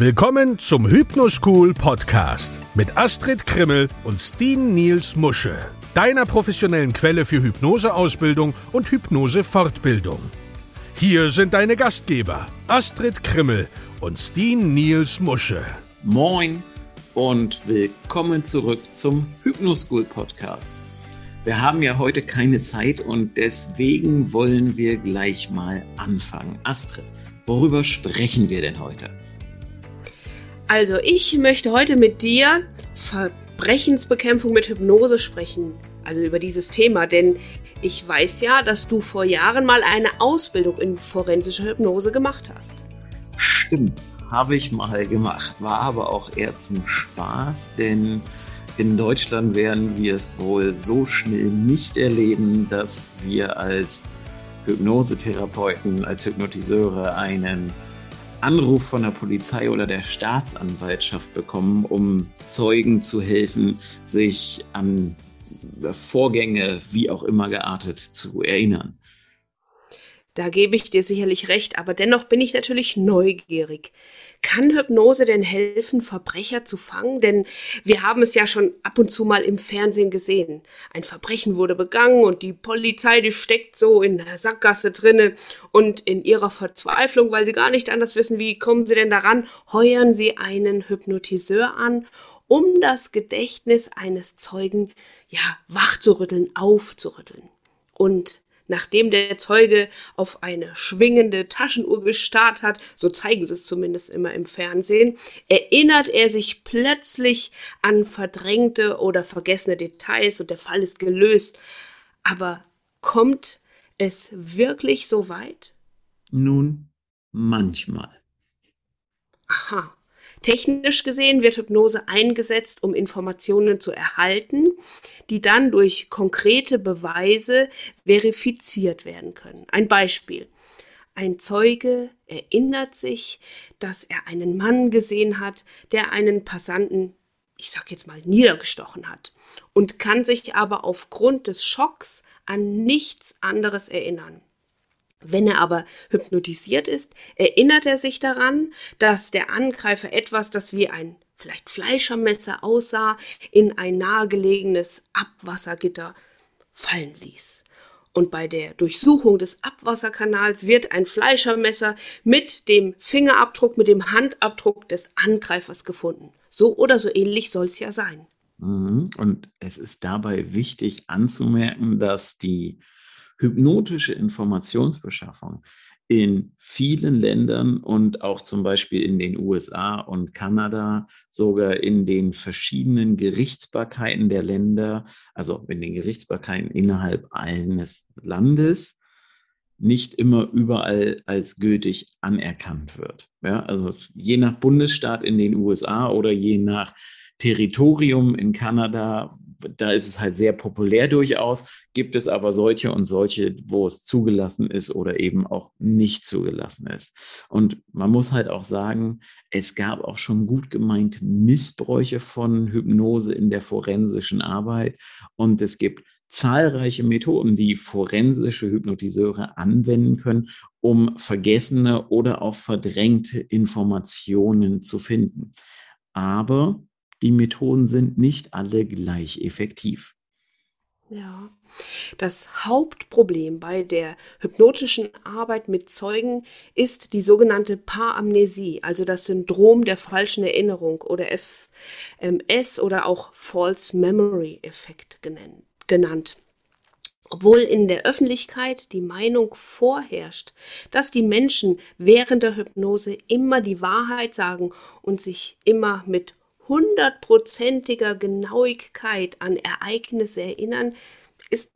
Willkommen zum Hypnoschool Podcast mit Astrid Krimmel und Steen Niels Musche, deiner professionellen Quelle für Hypnoseausbildung und Hypnosefortbildung. Hier sind deine Gastgeber Astrid Krimmel und Steen Niels Musche. Moin und willkommen zurück zum Hypnoschool Podcast. Wir haben ja heute keine Zeit und deswegen wollen wir gleich mal anfangen. Astrid, worüber sprechen wir denn heute? Also, ich möchte heute mit dir Verbrechensbekämpfung mit Hypnose sprechen. Also über dieses Thema, denn ich weiß ja, dass du vor Jahren mal eine Ausbildung in forensischer Hypnose gemacht hast. Stimmt, habe ich mal gemacht, war aber auch eher zum Spaß, denn in Deutschland werden wir es wohl so schnell nicht erleben, dass wir als Hypnosetherapeuten, als Hypnotiseure einen Anruf von der Polizei oder der Staatsanwaltschaft bekommen, um Zeugen zu helfen, sich an Vorgänge, wie auch immer geartet, zu erinnern. Da gebe ich dir sicherlich recht, aber dennoch bin ich natürlich neugierig. Kann Hypnose denn helfen, Verbrecher zu fangen? Denn wir haben es ja schon ab und zu mal im Fernsehen gesehen. Ein Verbrechen wurde begangen und die Polizei, die steckt so in der Sackgasse drinne und in ihrer Verzweiflung, weil sie gar nicht anders wissen, wie kommen sie denn daran, heuern sie einen Hypnotiseur an, um das Gedächtnis eines Zeugen, ja, wachzurütteln, aufzurütteln. Und Nachdem der Zeuge auf eine schwingende Taschenuhr gestarrt hat, so zeigen sie es zumindest immer im Fernsehen, erinnert er sich plötzlich an verdrängte oder vergessene Details und der Fall ist gelöst. Aber kommt es wirklich so weit? Nun, manchmal. Aha. Technisch gesehen wird Hypnose eingesetzt, um Informationen zu erhalten, die dann durch konkrete Beweise verifiziert werden können. Ein Beispiel. Ein Zeuge erinnert sich, dass er einen Mann gesehen hat, der einen Passanten, ich sag jetzt mal, niedergestochen hat und kann sich aber aufgrund des Schocks an nichts anderes erinnern. Wenn er aber hypnotisiert ist, erinnert er sich daran, dass der Angreifer etwas, das wie ein vielleicht Fleischermesser aussah, in ein nahegelegenes Abwassergitter fallen ließ. Und bei der Durchsuchung des Abwasserkanals wird ein Fleischermesser mit dem Fingerabdruck, mit dem Handabdruck des Angreifers gefunden. So oder so ähnlich soll es ja sein. Mhm. Und es ist dabei wichtig anzumerken, dass die hypnotische Informationsbeschaffung in vielen Ländern und auch zum Beispiel in den USA und Kanada, sogar in den verschiedenen Gerichtsbarkeiten der Länder, also in den Gerichtsbarkeiten innerhalb eines Landes, nicht immer überall als gültig anerkannt wird. Ja, also je nach Bundesstaat in den USA oder je nach Territorium in Kanada, da ist es halt sehr populär durchaus, gibt es aber solche und solche, wo es zugelassen ist oder eben auch nicht zugelassen ist. Und man muss halt auch sagen, es gab auch schon gut gemeinte Missbräuche von Hypnose in der forensischen Arbeit und es gibt zahlreiche Methoden, die forensische Hypnotiseure anwenden können, um vergessene oder auch verdrängte Informationen zu finden. Aber die Methoden sind nicht alle gleich effektiv. Ja, das Hauptproblem bei der hypnotischen Arbeit mit Zeugen ist die sogenannte Paramnesie, also das Syndrom der falschen Erinnerung oder FMS oder auch False Memory Effekt genannt. Obwohl in der Öffentlichkeit die Meinung vorherrscht, dass die Menschen während der Hypnose immer die Wahrheit sagen und sich immer mit hundertprozentiger Genauigkeit an Ereignisse erinnern, ist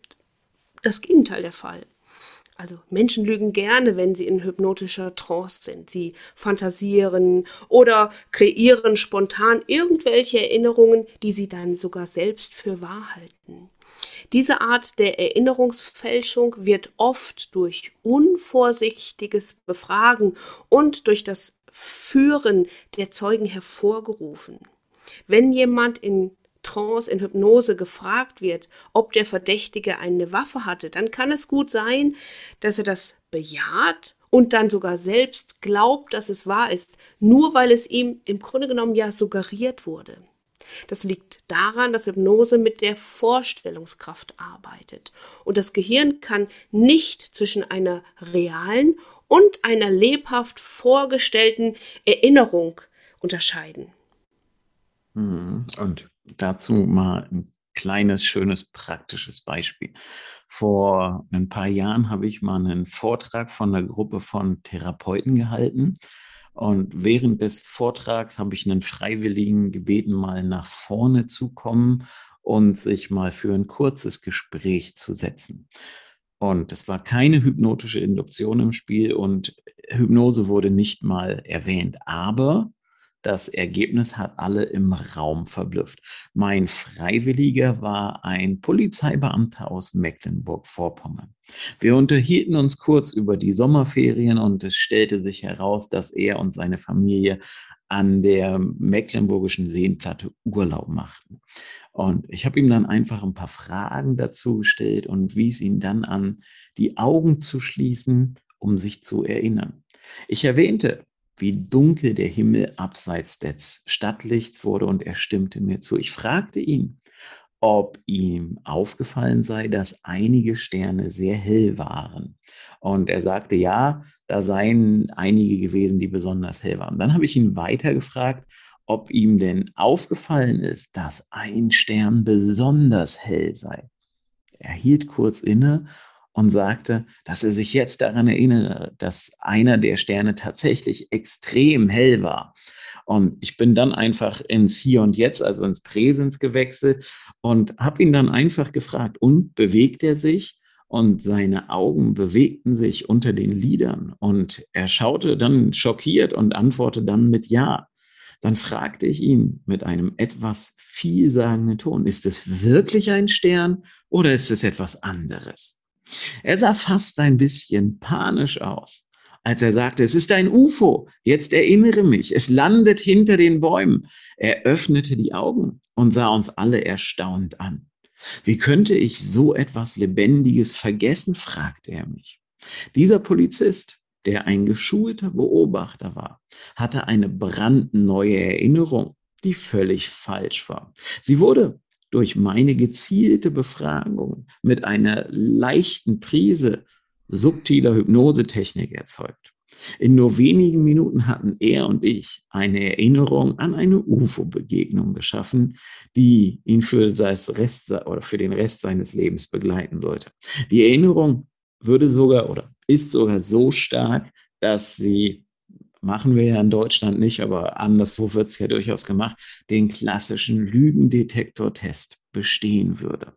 das Gegenteil der Fall. Also Menschen lügen gerne, wenn sie in hypnotischer Trance sind. Sie fantasieren oder kreieren spontan irgendwelche Erinnerungen, die sie dann sogar selbst für wahr halten. Diese Art der Erinnerungsfälschung wird oft durch unvorsichtiges Befragen und durch das Führen der Zeugen hervorgerufen. Wenn jemand in Trance, in Hypnose gefragt wird, ob der Verdächtige eine Waffe hatte, dann kann es gut sein, dass er das bejaht und dann sogar selbst glaubt, dass es wahr ist, nur weil es ihm im Grunde genommen ja suggeriert wurde. Das liegt daran, dass Hypnose mit der Vorstellungskraft arbeitet. Und das Gehirn kann nicht zwischen einer realen und einer lebhaft vorgestellten Erinnerung unterscheiden. Mhm. Und dazu mal ein kleines, schönes, praktisches Beispiel. Vor ein paar Jahren habe ich mal einen Vortrag von einer Gruppe von Therapeuten gehalten. Und während des Vortrags habe ich einen Freiwilligen gebeten, mal nach vorne zu kommen und sich mal für ein kurzes Gespräch zu setzen. Und es war keine hypnotische Induktion im Spiel und Hypnose wurde nicht mal erwähnt. Aber das Ergebnis hat alle im Raum verblüfft. Mein Freiwilliger war ein Polizeibeamter aus Mecklenburg-Vorpommern. Wir unterhielten uns kurz über die Sommerferien und es stellte sich heraus, dass er und seine Familie an der mecklenburgischen Seenplatte Urlaub machten. Und ich habe ihm dann einfach ein paar Fragen dazu gestellt und wies ihn dann an, die Augen zu schließen, um sich zu erinnern. Ich erwähnte, wie dunkel der Himmel abseits des Stadtlichts wurde und er stimmte mir zu. Ich fragte ihn, ob ihm aufgefallen sei, dass einige Sterne sehr hell waren. Und er sagte, ja, da seien einige gewesen, die besonders hell waren. Dann habe ich ihn weiter gefragt, ob ihm denn aufgefallen ist, dass ein Stern besonders hell sei. Er hielt kurz inne und sagte, dass er sich jetzt daran erinnere, dass einer der Sterne tatsächlich extrem hell war. Und ich bin dann einfach ins Hier und Jetzt, also ins Präsens gewechselt und habe ihn dann einfach gefragt, und bewegt er sich? Und seine Augen bewegten sich unter den Lidern und er schaute dann schockiert und antwortete dann mit Ja. Dann fragte ich ihn mit einem etwas vielsagenden Ton, ist es wirklich ein Stern oder ist es etwas anderes? Er sah fast ein bisschen panisch aus, als er sagte, es ist ein UFO, jetzt erinnere mich, es landet hinter den Bäumen. Er öffnete die Augen und sah uns alle erstaunt an. Wie könnte ich so etwas Lebendiges vergessen? fragte er mich. Dieser Polizist, der ein geschulter Beobachter war, hatte eine brandneue Erinnerung, die völlig falsch war. Sie wurde durch meine gezielte Befragung mit einer leichten Prise subtiler Hypnosetechnik erzeugt. In nur wenigen Minuten hatten er und ich eine Erinnerung an eine UFO-Begegnung geschaffen, die ihn für, das Rest, oder für den Rest seines Lebens begleiten sollte. Die Erinnerung würde sogar oder ist sogar so stark, dass sie machen wir ja in Deutschland nicht, aber anderswo wird es ja durchaus gemacht, den klassischen Lügendetektor-Test bestehen würde.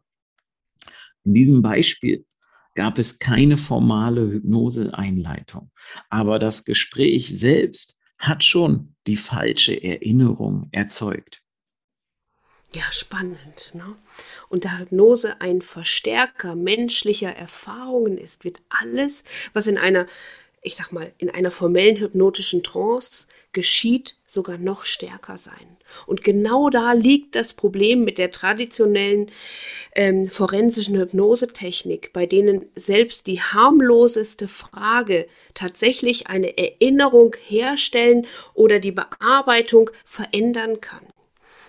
In diesem Beispiel gab es keine formale Hypnose-Einleitung, aber das Gespräch selbst hat schon die falsche Erinnerung erzeugt. Ja, spannend. Ne? Und da Hypnose ein Verstärker menschlicher Erfahrungen ist, wird alles, was in einer ich sag mal, in einer formellen hypnotischen Trance geschieht, sogar noch stärker sein. Und genau da liegt das Problem mit der traditionellen ähm, forensischen Hypnosetechnik, bei denen selbst die harmloseste Frage tatsächlich eine Erinnerung herstellen oder die Bearbeitung verändern kann.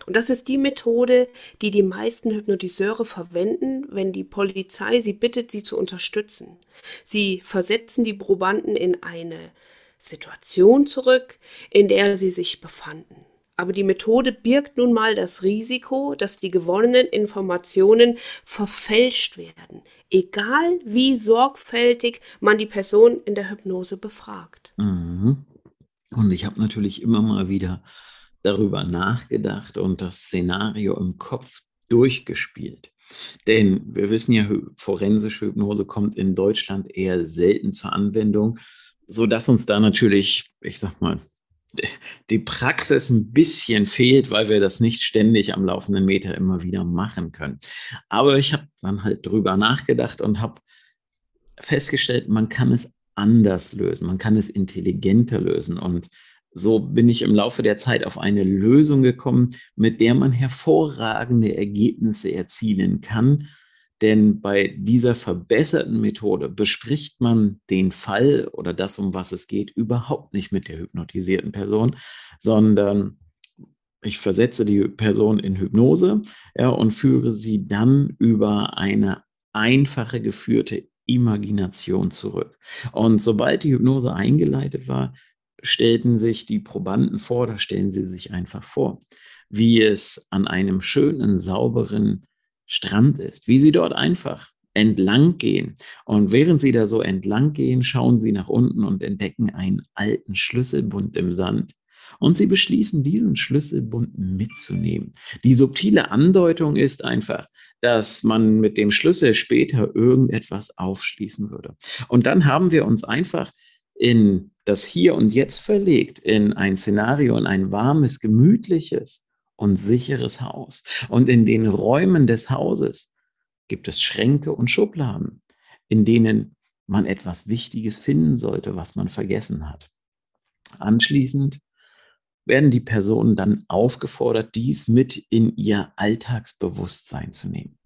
Und das ist die Methode, die die meisten Hypnotiseure verwenden, wenn die Polizei sie bittet, sie zu unterstützen. Sie versetzen die Probanden in eine Situation zurück, in der sie sich befanden. Aber die Methode birgt nun mal das Risiko, dass die gewonnenen Informationen verfälscht werden, egal wie sorgfältig man die Person in der Hypnose befragt. Mhm. Und ich habe natürlich immer mal wieder darüber nachgedacht und das Szenario im Kopf durchgespielt. Denn wir wissen ja, forensische Hypnose kommt in Deutschland eher selten zur Anwendung, sodass uns da natürlich, ich sag mal, die Praxis ein bisschen fehlt, weil wir das nicht ständig am laufenden Meter immer wieder machen können. Aber ich habe dann halt drüber nachgedacht und habe festgestellt, man kann es anders lösen, man kann es intelligenter lösen. Und so bin ich im Laufe der Zeit auf eine Lösung gekommen, mit der man hervorragende Ergebnisse erzielen kann, Denn bei dieser verbesserten Methode bespricht man den Fall oder das, um was es geht, überhaupt nicht mit der hypnotisierten Person, sondern ich versetze die Person in Hypnose ja, und führe sie dann über eine einfache geführte Imagination zurück. Und sobald die Hypnose eingeleitet war, stellten sich die Probanden vor, da stellen sie sich einfach vor, wie es an einem schönen, sauberen Strand ist, wie sie dort einfach entlang gehen. Und während sie da so entlang gehen, schauen sie nach unten und entdecken einen alten Schlüsselbund im Sand. Und sie beschließen, diesen Schlüsselbund mitzunehmen. Die subtile Andeutung ist einfach, dass man mit dem Schlüssel später irgendetwas aufschließen würde. Und dann haben wir uns einfach in das Hier und Jetzt verlegt, in ein Szenario, in ein warmes, gemütliches und sicheres Haus. Und in den Räumen des Hauses gibt es Schränke und Schubladen, in denen man etwas Wichtiges finden sollte, was man vergessen hat. Anschließend werden die Personen dann aufgefordert, dies mit in ihr Alltagsbewusstsein zu nehmen.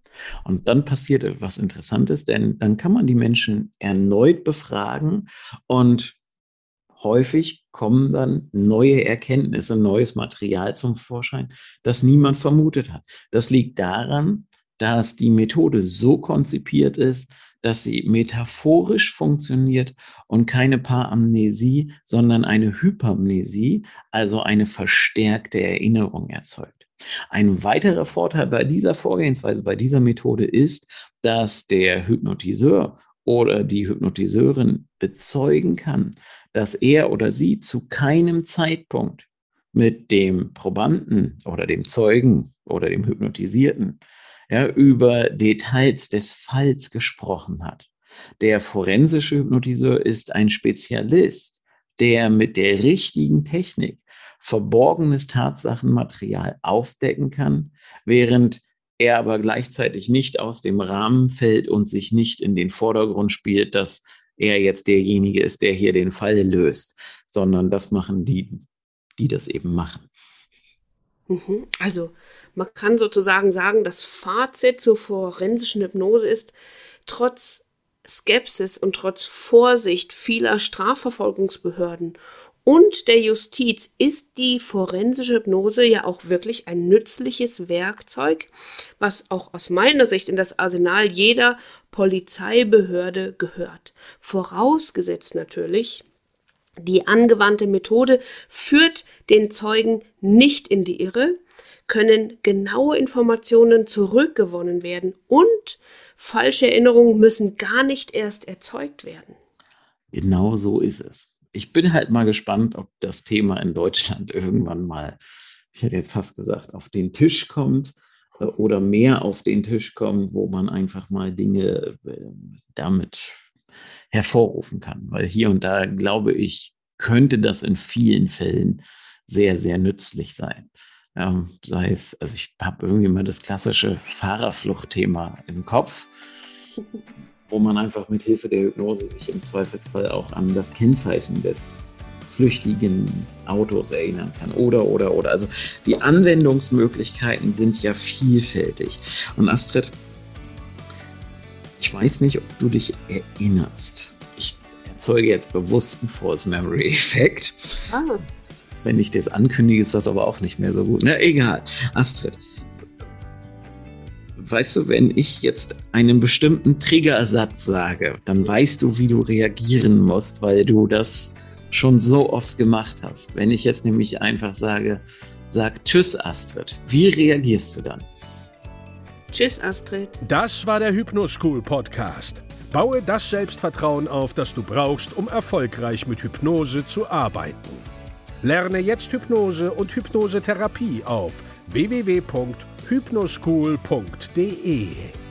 Und dann passiert etwas Interessantes, denn dann kann man die Menschen erneut befragen und häufig kommen dann neue Erkenntnisse, neues Material zum Vorschein, das niemand vermutet hat. Das liegt daran, dass die Methode so konzipiert ist, dass sie metaphorisch funktioniert und keine Paramnesie, sondern eine Hypermnesie, also eine verstärkte Erinnerung erzeugt. Ein weiterer Vorteil bei dieser Vorgehensweise, bei dieser Methode ist, dass der Hypnotiseur oder die Hypnotiseurin bezeugen kann, dass er oder sie zu keinem Zeitpunkt mit dem Probanden oder dem Zeugen oder dem Hypnotisierten ja, über Details des Falls gesprochen hat. Der forensische Hypnotiseur ist ein Spezialist, der mit der richtigen Technik verborgenes Tatsachenmaterial aufdecken kann, während er aber gleichzeitig nicht aus dem Rahmen fällt und sich nicht in den Vordergrund spielt, dass er jetzt derjenige ist, der hier den Fall löst, sondern das machen die, die das eben machen. Mhm. Also man kann sozusagen sagen, das Fazit zur forensischen Hypnose ist, trotz Skepsis und trotz Vorsicht vieler Strafverfolgungsbehörden und der Justiz ist die forensische Hypnose ja auch wirklich ein nützliches Werkzeug, was auch aus meiner Sicht in das Arsenal jeder Polizeibehörde gehört. Vorausgesetzt natürlich, die angewandte Methode führt den Zeugen nicht in die Irre, können genaue Informationen zurückgewonnen werden und falsche Erinnerungen müssen gar nicht erst erzeugt werden. Genau so ist es. Ich bin halt mal gespannt, ob das Thema in Deutschland irgendwann mal, ich hätte jetzt fast gesagt, auf den Tisch kommt äh, oder mehr auf den Tisch kommt, wo man einfach mal Dinge äh, damit hervorrufen kann. Weil hier und da, glaube ich, könnte das in vielen Fällen sehr, sehr nützlich sein. Ähm, sei es, also ich habe irgendwie mal das klassische Fahrerfluchtthema im Kopf, wo man einfach mit Hilfe der Hypnose sich im Zweifelsfall auch an das Kennzeichen des flüchtigen Autos erinnern kann. Oder, oder, oder. Also die Anwendungsmöglichkeiten sind ja vielfältig. Und Astrid, ich weiß nicht, ob du dich erinnerst. Ich erzeuge jetzt bewussten False Memory Effekt. Ah. Wenn ich das ankündige, ist das aber auch nicht mehr so gut. Na, egal. Astrid. Weißt du, wenn ich jetzt einen bestimmten Triggersatz sage, dann weißt du, wie du reagieren musst, weil du das schon so oft gemacht hast. Wenn ich jetzt nämlich einfach sage, sag Tschüss, Astrid, wie reagierst du dann? Tschüss, Astrid. Das war der Hypnoschool Podcast. Baue das Selbstvertrauen auf, das du brauchst, um erfolgreich mit Hypnose zu arbeiten. Lerne jetzt Hypnose und Hypnosetherapie auf www.hypnoschool.de.